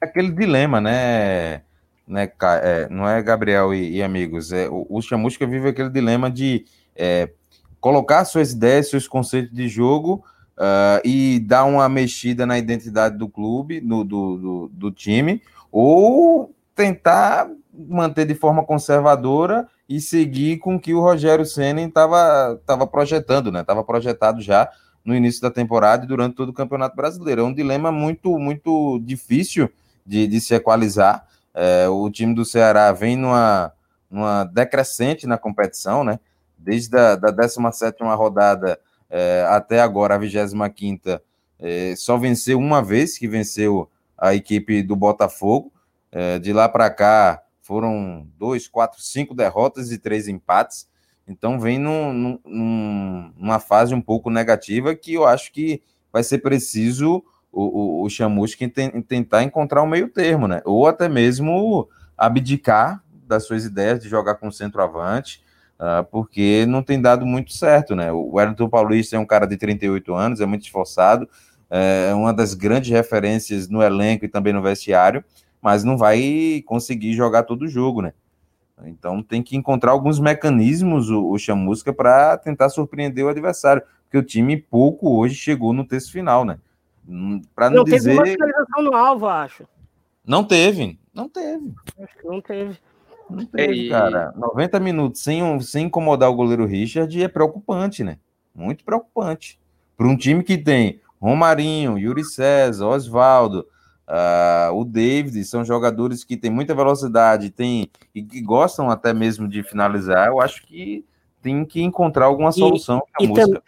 aquele dilema, né? né é, não é Gabriel e, e, amigos, é, o, o Chamusca vive aquele dilema de é, colocar suas ideias, seus conceitos de jogo uh, e dar uma mexida na identidade do clube, no, do, do, do time, ou tentar manter de forma conservadora e seguir com o que o Rogério Senna estava projetando, né? Estava projetado já no início da temporada e durante todo o Campeonato Brasileiro. É um dilema muito, muito difícil de, de se equalizar. É, o time do Ceará vem numa, numa decrescente na competição, né? desde a da 17 rodada é, até agora, a 25 é, só venceu uma vez, que venceu a equipe do Botafogo. É, de lá para cá foram dois, quatro, cinco derrotas e três empates. Então vem num, num, numa fase um pouco negativa que eu acho que vai ser preciso o, o, o Chamusca tentar encontrar um meio termo, né? Ou até mesmo abdicar das suas ideias de jogar com centroavante, uh, porque não tem dado muito certo, né? O Wellington Paulista é um cara de 38 anos, é muito esforçado, é uma das grandes referências no elenco e também no vestiário, mas não vai conseguir jogar todo o jogo, né? Então tem que encontrar alguns mecanismos o, o Chamusca para tentar surpreender o adversário, porque o time pouco hoje chegou no texto final, né? Hum, para não, não dizer. Teve uma finalização no alvo, acho. Não teve, não teve. Acho que não teve. Não teve, cara. 90 minutos sem, sem incomodar o goleiro Richard é preocupante, né? Muito preocupante. Para um time que tem Romarinho, Yuri César, Oswaldo, uh, o David, são jogadores que têm muita velocidade tem, e que gostam até mesmo de finalizar, eu acho que tem que encontrar alguma solução e, e música.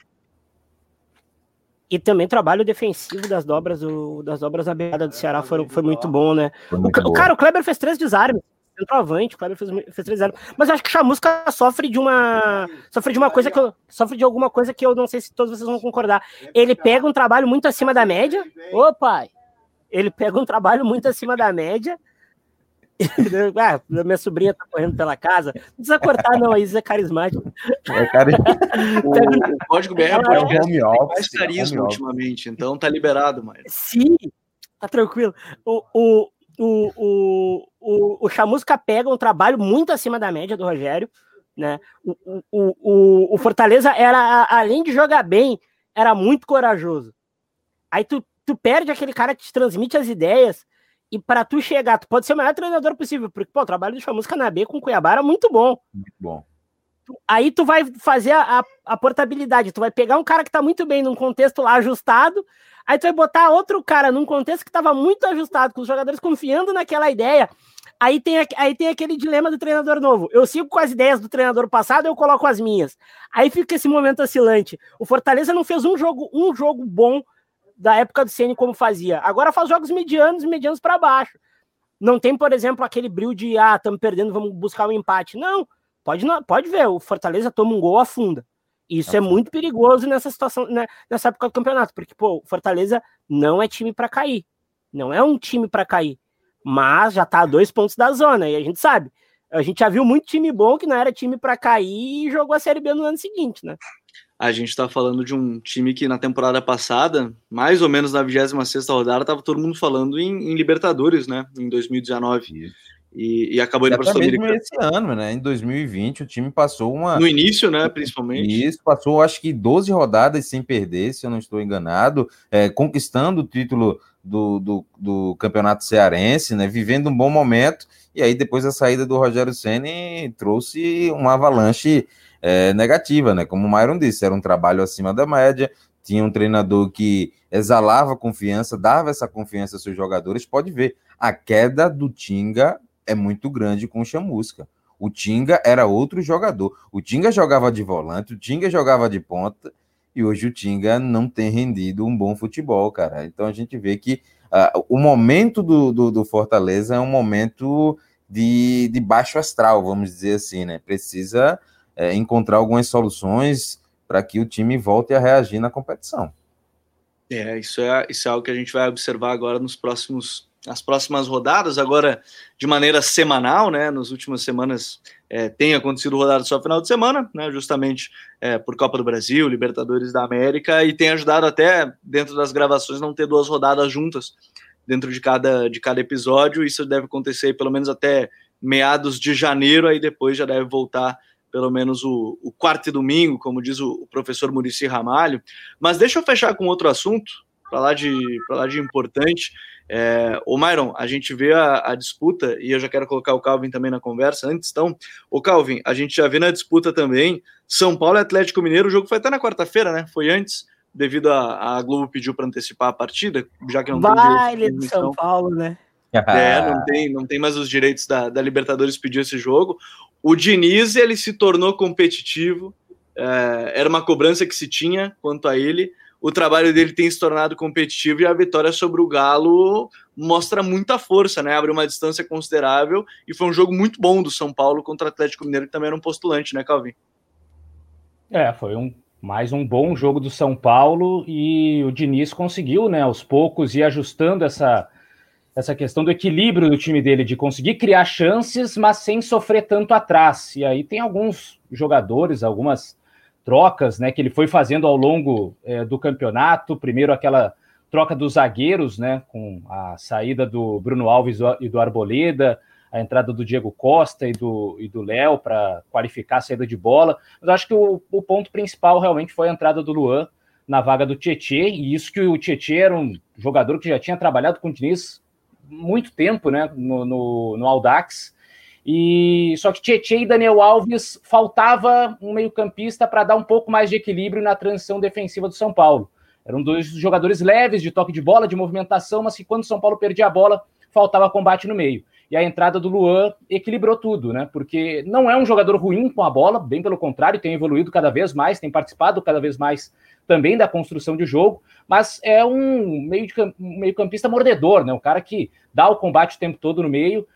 E também trabalho defensivo das dobras, o, das dobras na beirada do Ceará foi, foi muito bom, né? Muito o, o, cara, o Kleber fez três desarmes centroavante, o Kleber fez, fez 3 0 Mas eu acho que o Chamusca sofre de uma. Sofre de uma coisa que eu. Sofre de alguma coisa que eu não sei se todos vocês vão concordar. Ele pega um trabalho muito acima da média. Ô, pai! Ele pega um trabalho muito acima da média. Ah, minha sobrinha tá correndo pela casa. Não precisa cortar, não, isso é carismático. É cari... <laughs> o, o código BR é podcast mais carisma ultimamente, então tá liberado, mas. Sim, tá tranquilo. O, o, o, o, o, o Chamusca pega um trabalho muito acima da média do Rogério, né? O, o, o, o Fortaleza era, além de jogar bem, era muito corajoso. Aí tu, tu perde aquele cara que te transmite as ideias, e para tu chegar, tu pode ser o melhor treinador possível, porque pô, o trabalho do Chamusca na B com o Cuiabá era muito bom. Muito bom. Aí tu vai fazer a, a, a portabilidade, tu vai pegar um cara que tá muito bem num contexto lá ajustado, Aí tu vai botar outro cara num contexto que estava muito ajustado, com os jogadores confiando naquela ideia. Aí tem, aí tem aquele dilema do treinador novo. Eu sigo com as ideias do treinador passado, eu coloco as minhas. Aí fica esse momento oscilante. O Fortaleza não fez um jogo, um jogo bom da época do Ceni como fazia. Agora faz jogos medianos, medianos para baixo. Não tem, por exemplo, aquele brilho de ah, estamos perdendo, vamos buscar um empate. Não, pode, pode ver, o Fortaleza toma um gol, afunda. Isso é muito perigoso nessa situação, né, nessa época do campeonato, porque, pô, Fortaleza não é time para cair. Não é um time para cair. Mas já tá a dois pontos da zona, e a gente sabe. A gente já viu muito time bom que não era time para cair e jogou a Série B no ano seguinte, né? A gente tá falando de um time que na temporada passada, mais ou menos na 26 rodada, tava todo mundo falando em, em Libertadores, né? Em 2019. Isso. E, e acabou indo para a Sul-Americana. esse ano, né? Em 2020, o time passou uma. No início, né? Principalmente. Isso, passou acho que 12 rodadas sem perder, se eu não estou enganado, é, conquistando o título do, do, do, campeonato cearense, né? Vivendo um bom momento. E aí, depois da saída do Rogério Senni, trouxe uma avalanche é, negativa, né? Como o Myron disse, era um trabalho acima da média. Tinha um treinador que exalava confiança, dava essa confiança aos seus jogadores. Pode ver, a queda do Tinga é muito grande com o Chamusca. O Tinga era outro jogador. O Tinga jogava de volante, o Tinga jogava de ponta, e hoje o Tinga não tem rendido um bom futebol, cara. Então a gente vê que uh, o momento do, do, do, Fortaleza é um momento de, de baixo astral, vamos dizer assim, né? Precisa uh, encontrar algumas soluções para que o time volte a reagir na competição. É, isso é, isso é algo que a gente vai observar agora nos próximos nas próximas rodadas, agora de maneira semanal, né? Nas últimas semanas é, tem acontecido rodada só final de semana, né? Justamente é, por Copa do Brasil, Libertadores da América, e tem ajudado até dentro das gravações não ter duas rodadas juntas dentro de cada, de cada episódio. Isso deve acontecer pelo menos até meados de janeiro, aí depois já deve voltar pelo menos o, o quarto e domingo, como diz o, o professor Murici Ramalho. Mas deixa eu fechar com outro assunto, para lá de, lá de importante. É, o Myron, a gente vê a, a, disputa, e eu já quero colocar o Calvin também na conversa antes, então, o Calvin, a gente já vê na disputa também São Paulo e Atlético Mineiro, o jogo foi até na quarta-feira, né? Foi antes, devido a, a Globo pediu para antecipar a partida, já que não Baile tem de São Paulo, né? É, não tem, não tem mais os direitos da, da Libertadores pedir esse jogo. O Diniz, ele se tornou competitivo, é, era uma cobrança que se tinha quanto a ele. O trabalho dele tem se tornado competitivo e a vitória sobre o Galo mostra muita força, né? Abre uma distância considerável e foi um jogo muito bom do São Paulo contra o Atlético Mineiro, que também era um postulante, né, Calvin? É, foi um mais um bom jogo do São Paulo e o Diniz conseguiu, né, aos poucos ir ajustando essa essa questão do equilíbrio do time dele, de conseguir criar chances, mas sem sofrer tanto atrás. E aí tem alguns jogadores, algumas trocas, né, que ele foi fazendo ao longo é, do campeonato. Primeiro aquela troca dos zagueiros, né, com a saída do Bruno Alves e do Arboleda, a entrada do Diego Costa e do do Léo para qualificar a saída de bola. Mas acho que o, o ponto principal realmente foi a entrada do Luan na vaga do Tietê, e isso que o Tietê era um jogador que já tinha trabalhado com o Diniz muito tempo, né, no, no, no Audax, e só que Tietchan e Daniel Alves faltava um meio-campista para dar um pouco mais de equilíbrio na transição defensiva do São Paulo. Eram dois jogadores leves de toque de bola, de movimentação, mas que quando o São Paulo perdia a bola, faltava combate no meio. E a entrada do Luan equilibrou tudo, né? Porque não é um jogador ruim com a bola, bem pelo contrário, tem evoluído cada vez mais, tem participado cada vez mais também da construção de jogo, mas é um meio-campista mordedor, né? Um cara que dá o combate o tempo todo no meio,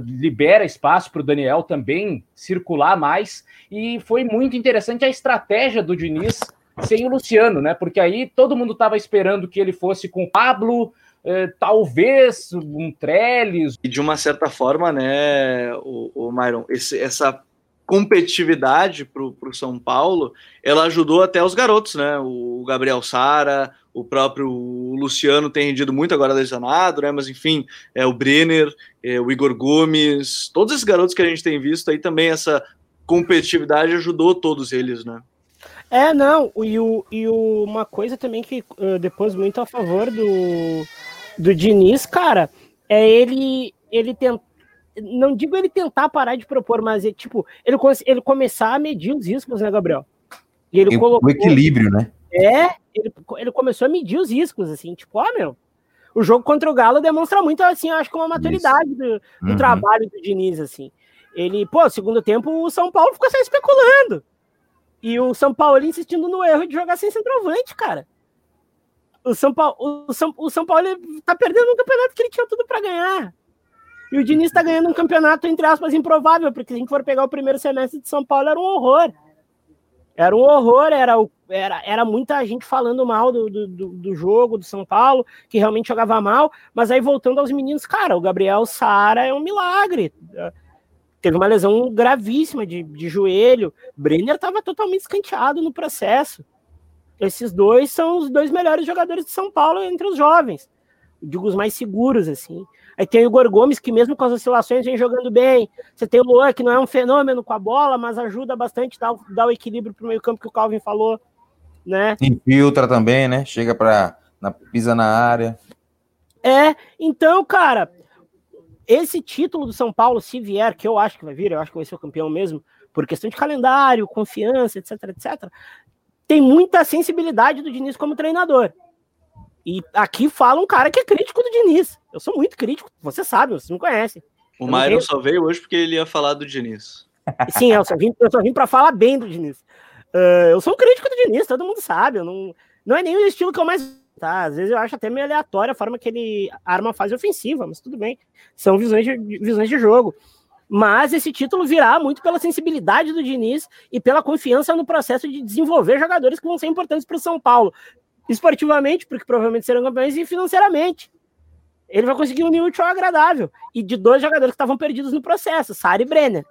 libera espaço para o Daniel também circular mais. E foi muito interessante a estratégia do Diniz sem o Luciano, né? Porque aí todo mundo estava esperando que ele fosse com o Pablo, eh, talvez um Trellis. E de uma certa forma, né, o, o Myron, esse, essa competitividade para o São Paulo, ela ajudou até os garotos, né? O Gabriel Sara, o próprio Luciano tem rendido muito agora lesionado, né? Mas enfim, é o Brenner, é, o Igor Gomes, todos esses garotos que a gente tem visto aí também essa competitividade ajudou todos eles, né? É, não, e, o, e o, uma coisa também que uh, depois muito a favor do, do Diniz, cara, é ele ele tentar não digo ele tentar parar de propor, mas é, tipo, ele, ele começar a medir os riscos, né, Gabriel? E ele colocou, o equilíbrio, né? É, ele, ele começou a medir os riscos, assim, tipo, ó, meu, o jogo contra o Galo demonstra muito, assim, acho que uma maturidade do, do uhum. trabalho do Diniz, assim. Ele, pô, segundo tempo, o São Paulo ficou só especulando. E o São Paulo insistindo no erro de jogar sem centroavante, cara. O São Paulo, o São, o São Paulo tá perdendo um campeonato que ele tinha tudo para ganhar. E o Diniz tá ganhando um campeonato, entre aspas, improvável, porque se a gente for pegar o primeiro semestre de São Paulo, era um horror. Era um horror, era, era, era muita gente falando mal do, do, do jogo do São Paulo, que realmente jogava mal, mas aí voltando aos meninos, cara, o Gabriel Sara é um milagre. Teve uma lesão gravíssima de, de joelho, Brenner estava totalmente escanteado no processo. Esses dois são os dois melhores jogadores de São Paulo entre os jovens, digo os mais seguros, assim. Aí tem o Igor Gomes, que mesmo com as oscilações vem jogando bem. Você tem o Luan, que não é um fenômeno com a bola, mas ajuda bastante, dá, dá o equilíbrio para o meio campo que o Calvin falou. Né? Infiltra também, né? Chega para pisa na área. É, então, cara, esse título do São Paulo, se vier, que eu acho que vai vir, eu acho que vai ser o campeão mesmo, por questão de calendário, confiança, etc, etc, tem muita sensibilidade do Diniz como treinador. E aqui fala um cara que é crítico do Diniz. Eu sou muito crítico, você sabe, vocês me conhecem. O Myron só veio hoje porque ele ia falar do Diniz. Sim, eu só vim, eu só vim para falar bem do Diniz. Uh, eu sou um crítico do Diniz, todo mundo sabe. Eu não, não é nem o estilo que eu mais. Tá, às vezes eu acho até meio aleatório a forma que ele arma a fase ofensiva, mas tudo bem. São visões de, visões de jogo. Mas esse título virá muito pela sensibilidade do Diniz e pela confiança no processo de desenvolver jogadores que vão ser importantes para o São Paulo esportivamente, porque provavelmente serão campeões, e financeiramente. Ele vai conseguir um útil agradável. E de dois jogadores que estavam perdidos no processo, Sara e Brenner.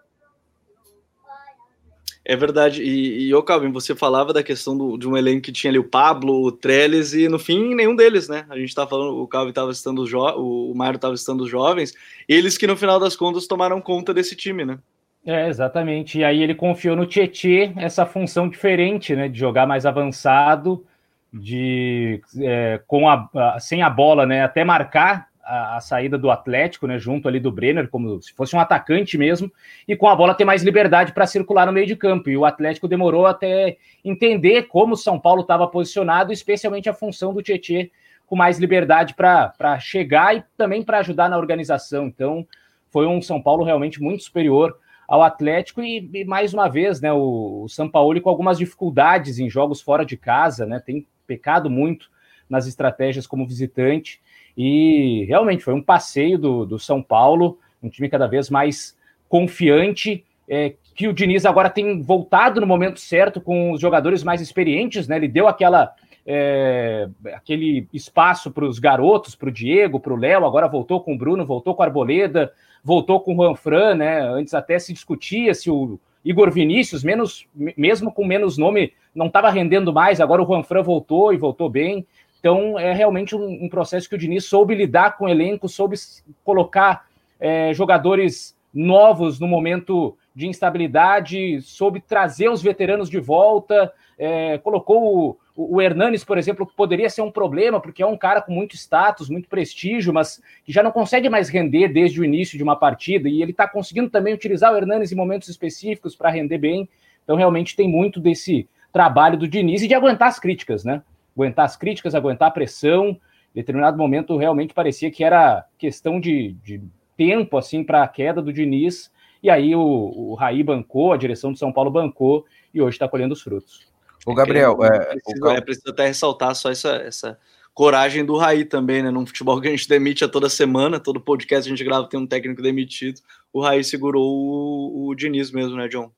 É verdade. E, e ô Calvin, você falava da questão do, de um elenco que tinha ali o Pablo, o Trellis, e no fim, nenhum deles, né? A gente tá falando, o Calvin estava citando os o Mário estava citando os jovens, eles que no final das contas tomaram conta desse time, né? É, exatamente. E aí ele confiou no Tietê essa função diferente, né? De jogar mais avançado de é, com a, a, sem a bola, né, até marcar a, a, saída do Atlético, né, junto ali do Brenner, como se fosse um atacante mesmo, e com a bola ter mais liberdade para circular no meio de campo. E o Atlético demorou até entender como o São Paulo estava posicionado, especialmente a função do Tietê com mais liberdade para chegar e também para ajudar na organização. Então, foi um São Paulo realmente muito superior ao Atlético e, e mais uma vez, né, o, o São Paulo com algumas dificuldades em jogos fora de casa, né, tem pecado muito nas estratégias como visitante e realmente foi um passeio do, do São Paulo, um time cada vez mais confiante, é, que o Diniz agora tem voltado no momento certo com os jogadores mais experientes, né? Ele deu aquela é, aquele espaço para os garotos, para o Diego, para o Léo, agora voltou com o Bruno, voltou com a Arboleda, voltou com o Juan Fran, né? Antes até se discutia se o Igor Vinícius, menos, mesmo com menos nome, não estava rendendo mais, agora o Juan Fran voltou e voltou bem. Então é realmente um, um processo que o Diniz soube lidar com o elenco, soube colocar é, jogadores novos no momento de instabilidade, soube trazer os veteranos de volta, é, colocou o, o Hernanes, por exemplo, que poderia ser um problema, porque é um cara com muito status, muito prestígio, mas que já não consegue mais render desde o início de uma partida, e ele está conseguindo também utilizar o Hernanes em momentos específicos para render bem. Então, realmente, tem muito desse trabalho do Diniz e de aguentar as críticas, né? Aguentar as críticas, aguentar a pressão. Em determinado momento, realmente parecia que era questão de, de tempo, assim, para a queda do Diniz. E aí o, o Raí bancou, a direção de São Paulo bancou, e hoje está colhendo os frutos. O Gabriel, é, precisa, o é, preciso até ressaltar só essa, essa coragem do Raí também, né? Num futebol que a gente demite a toda semana, todo podcast a gente grava tem um técnico demitido. O Raí segurou o, o Diniz mesmo, né, John?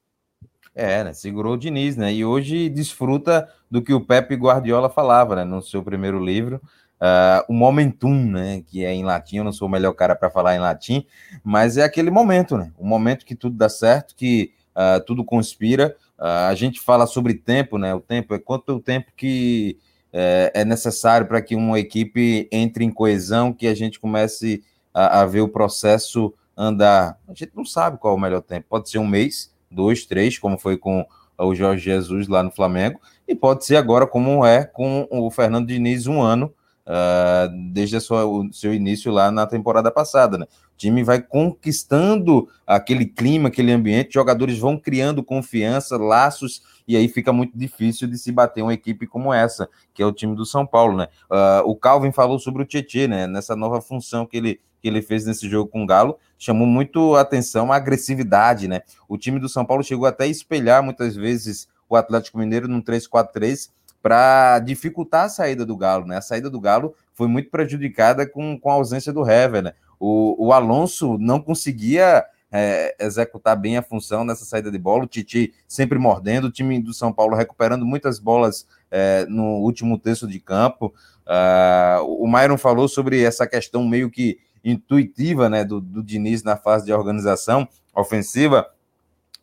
É, né? Segurou o Diniz, né? E hoje desfruta do que o Pepe Guardiola falava, né? No seu primeiro livro, uh, o momentum, né? Que é em latim, eu não sou o melhor cara para falar em latim, mas é aquele momento, né? O momento que tudo dá certo, que uh, tudo conspira Uh, a gente fala sobre tempo, né? O tempo é quanto o tempo que é, é necessário para que uma equipe entre em coesão, que a gente comece a, a, ver o processo andar. A gente não sabe qual é o melhor tempo. Pode ser um mês, dois, três, como foi com o Jorge Jesus lá no Flamengo, e pode ser agora como é com o Fernando Diniz um ano, uh, desde sua, o seu início lá na temporada passada, né? O time vai conquistando aquele clima, aquele ambiente, jogadores vão criando confiança, laços, e aí fica muito difícil de se bater uma equipe como essa, que é o time do São Paulo, né? Uh, o Calvin falou sobre o Tietchan, né? Nessa nova função que ele, que ele fez nesse jogo com o Galo, chamou muito a atenção a agressividade, né? O time do São Paulo chegou até a espelhar muitas vezes o Atlético Mineiro num 3-4-3 para dificultar a saída do Galo, né? A saída do Galo foi muito prejudicada com, com a ausência do Hever, né? O, o Alonso não conseguia é, executar bem a função nessa saída de bola, o Titi sempre mordendo, o time do São Paulo recuperando muitas bolas é, no último terço de campo. Uh, o Myron falou sobre essa questão meio que intuitiva né, do, do Diniz na fase de organização ofensiva.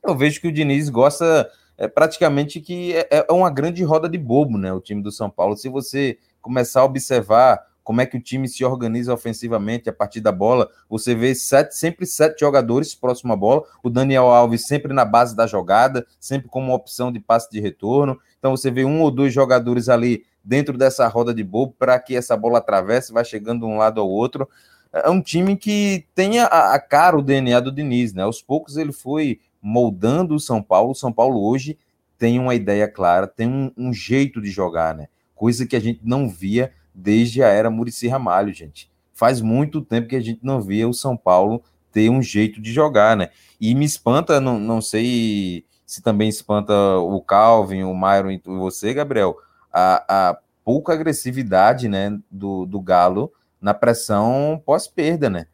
Eu vejo que o Diniz gosta é praticamente que é, é, uma grande roda de bobo, né? O time do São Paulo. Se você começar a observar como é que o time se organiza ofensivamente a partir da bola, você vê sete, sempre sete jogadores próximo à bola, o Daniel Alves sempre na base da jogada, sempre como opção de passe de retorno. Então você vê um ou dois jogadores ali dentro dessa roda de bobo para que essa bola atravesse, vai chegando de um lado ao outro. É um time que tem a, a cara, o DNA do Diniz, né? Aos poucos ele foi moldando o São Paulo. O São Paulo hoje tem uma ideia clara, tem um, um jeito de jogar, né? Coisa que a gente não via desde a era Murici Ramalho, gente. Faz muito tempo que a gente não via o São Paulo ter um jeito de jogar, né? E me espanta, não, não sei se também espanta o Calvin, o Myron e você, Gabriel, a, a pouca agressividade, né, do, do Galo na pressão pós-perda, né?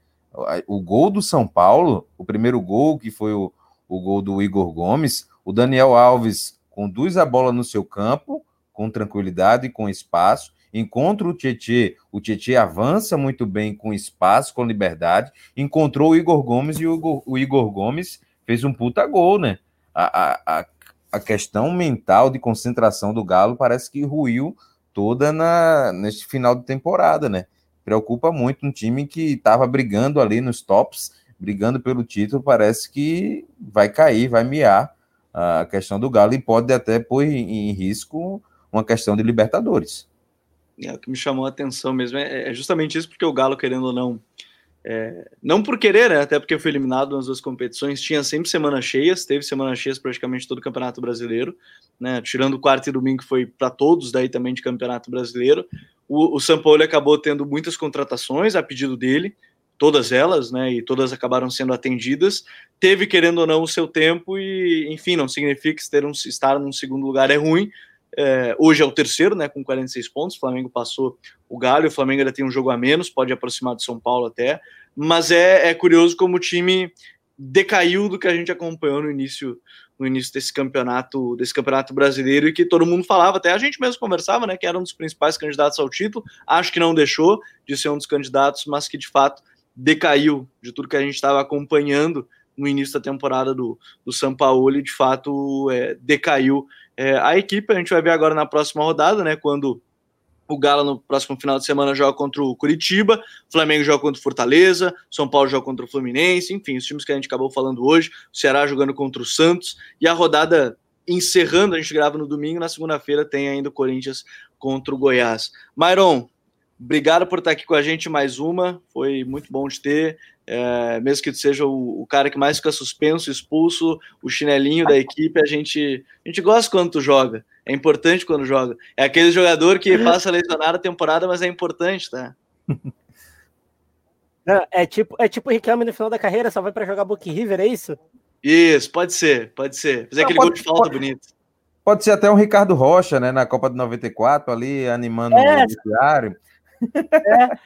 O gol do São Paulo, o primeiro gol que foi o, o gol do Igor Gomes, o Daniel Alves conduz a bola no seu campo com tranquilidade e com espaço, encontra o Tietê, o Tietê avança muito bem com espaço, com liberdade, encontrou o Igor Gomes e o Igor, o Igor Gomes fez um puta gol, né? A, a, a questão mental de concentração do Galo parece que ruiu toda na, neste final de temporada, né? Preocupa muito um time que estava brigando ali nos tops brigando pelo título, parece que vai cair, vai miar a questão do Galo e pode até pôr em risco uma questão de Libertadores. É, o que me chamou a atenção mesmo é, é justamente isso, porque o Galo, querendo ou não, é, não por querer, né, até porque foi eliminado nas duas competições, tinha sempre semanas cheias, teve semanas cheias praticamente todo o Campeonato Brasileiro, né, tirando o quarto e domingo que foi para todos daí também de Campeonato Brasileiro. O, o São Paulo acabou tendo muitas contratações a pedido dele, todas elas, né? E todas acabaram sendo atendidas. Teve, querendo ou não, o seu tempo, e, enfim, não significa que ter um, estar num segundo lugar é ruim. É, hoje é o terceiro, né? Com 46 pontos. O Flamengo passou o Galho, o Flamengo ainda tem um jogo a menos, pode aproximar do São Paulo até. Mas é, é curioso como o time decaiu do que a gente acompanhou no início no início desse campeonato desse campeonato brasileiro e que todo mundo falava até a gente mesmo conversava né que era um dos principais candidatos ao título acho que não deixou de ser um dos candidatos mas que de fato decaiu de tudo que a gente estava acompanhando no início da temporada do, do São Paulo e de fato é, decaiu é, a equipe a gente vai ver agora na próxima rodada né quando o Galo no próximo final de semana joga contra o Curitiba, o Flamengo joga contra o Fortaleza, São Paulo joga contra o Fluminense, enfim, os times que a gente acabou falando hoje, o Ceará jogando contra o Santos, e a rodada encerrando, a gente grava no domingo, na segunda-feira tem ainda o Corinthians contra o Goiás. Myron, obrigado por estar aqui com a gente mais uma, foi muito bom de ter, é, mesmo que seja o, o, cara que mais fica suspenso, expulso, o chinelinho da equipe, a gente, a gente gosta quando tu joga. É importante quando joga. É aquele jogador que passa lesionado a temporada, mas é importante, tá? <laughs> Não, é tipo, é tipo o Riquelme no final da carreira, só vai para jogar Book River, é isso? Isso, pode ser, pode ser. Fazer aquele pode, gol de falta pode, bonito. Pode ser até um Ricardo Rocha, né, na Copa de 94, ali animando é, o diário. É.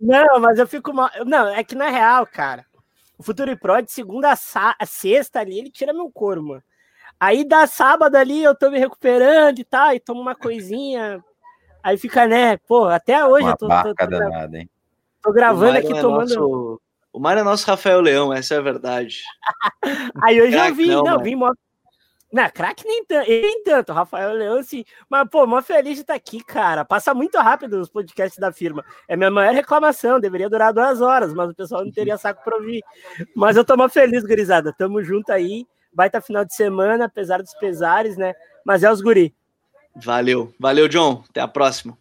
Não, mas eu fico mal. Não, é que na real, cara, o Futuro Pro de segunda a sexta ali, ele tira meu couro, mano. Aí dá sábado ali, eu tô me recuperando e tal, e tomo uma coisinha. Aí fica, né? Pô, até hoje uma eu tô. Barca tô, tô, danada, hein? tô gravando aqui é tomando. Nosso... O Mário é nosso Rafael Leão, essa é a verdade. <laughs> Aí hoje eu vi, não, não vi moto. Não, craque nem tanto, nem tanto, Rafael Leão, sim. Mas, pô, mó feliz de estar aqui, cara. Passa muito rápido os podcasts da firma. É minha maior reclamação, deveria durar duas horas, mas o pessoal não teria saco para ouvir. Mas eu tô mó feliz, gurizada. Tamo junto aí baita final de semana, apesar dos pesares, né? Mas é os guri. Valeu, valeu, John. Até a próxima.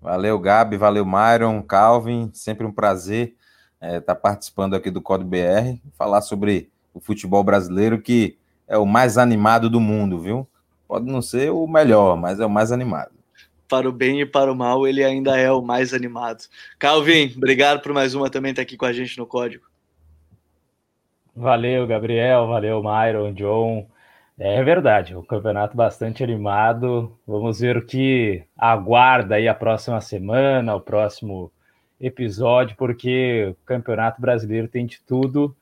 Valeu, Gabi, valeu, Myron, Calvin. Sempre um prazer estar é, tá participando aqui do Código BR, falar sobre o futebol brasileiro, que é o mais animado do mundo, viu? Pode não ser o melhor, mas é o mais animado. Para o bem e para o mal, ele ainda é o mais animado. Calvin, obrigado por mais uma também estar aqui com a gente no Código. Valeu, Gabriel, valeu, Myron, John. É verdade, o campeonato bastante animado. Vamos ver o que aguarda aí a próxima semana, o próximo episódio, porque o Campeonato Brasileiro tem de tudo.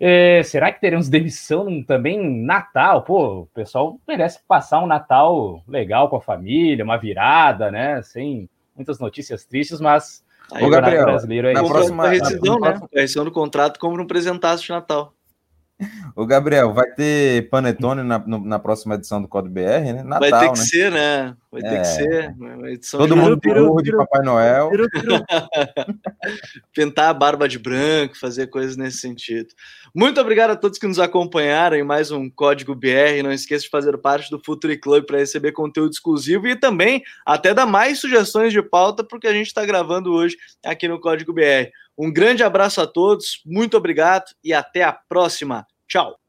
É, será que teremos demissão também Natal? Pô, o pessoal merece passar um Natal legal com a família, uma virada, né? Sem muitas notícias tristes, mas Aí, o Gabriel, brasileiro é na isso. próxima rescisão, né? A rescisão do contrato como um presentaço de Natal. O Gabriel, vai ter panetone na, na próxima edição do Código BR, né? Natal, vai ter que né? ser, né? Vai é. ter que ser. Todo de mundo peru, de Papai Noel. <laughs> Pintar a barba de branco, fazer coisas nesse sentido. Muito obrigado a todos que nos acompanharam em mais um Código BR. Não esqueça de fazer parte do Futuri Club para receber conteúdo exclusivo e também até dar mais sugestões de pauta, porque a gente está gravando hoje aqui no Código BR. Um grande abraço a todos, muito obrigado e até a próxima. Tchau.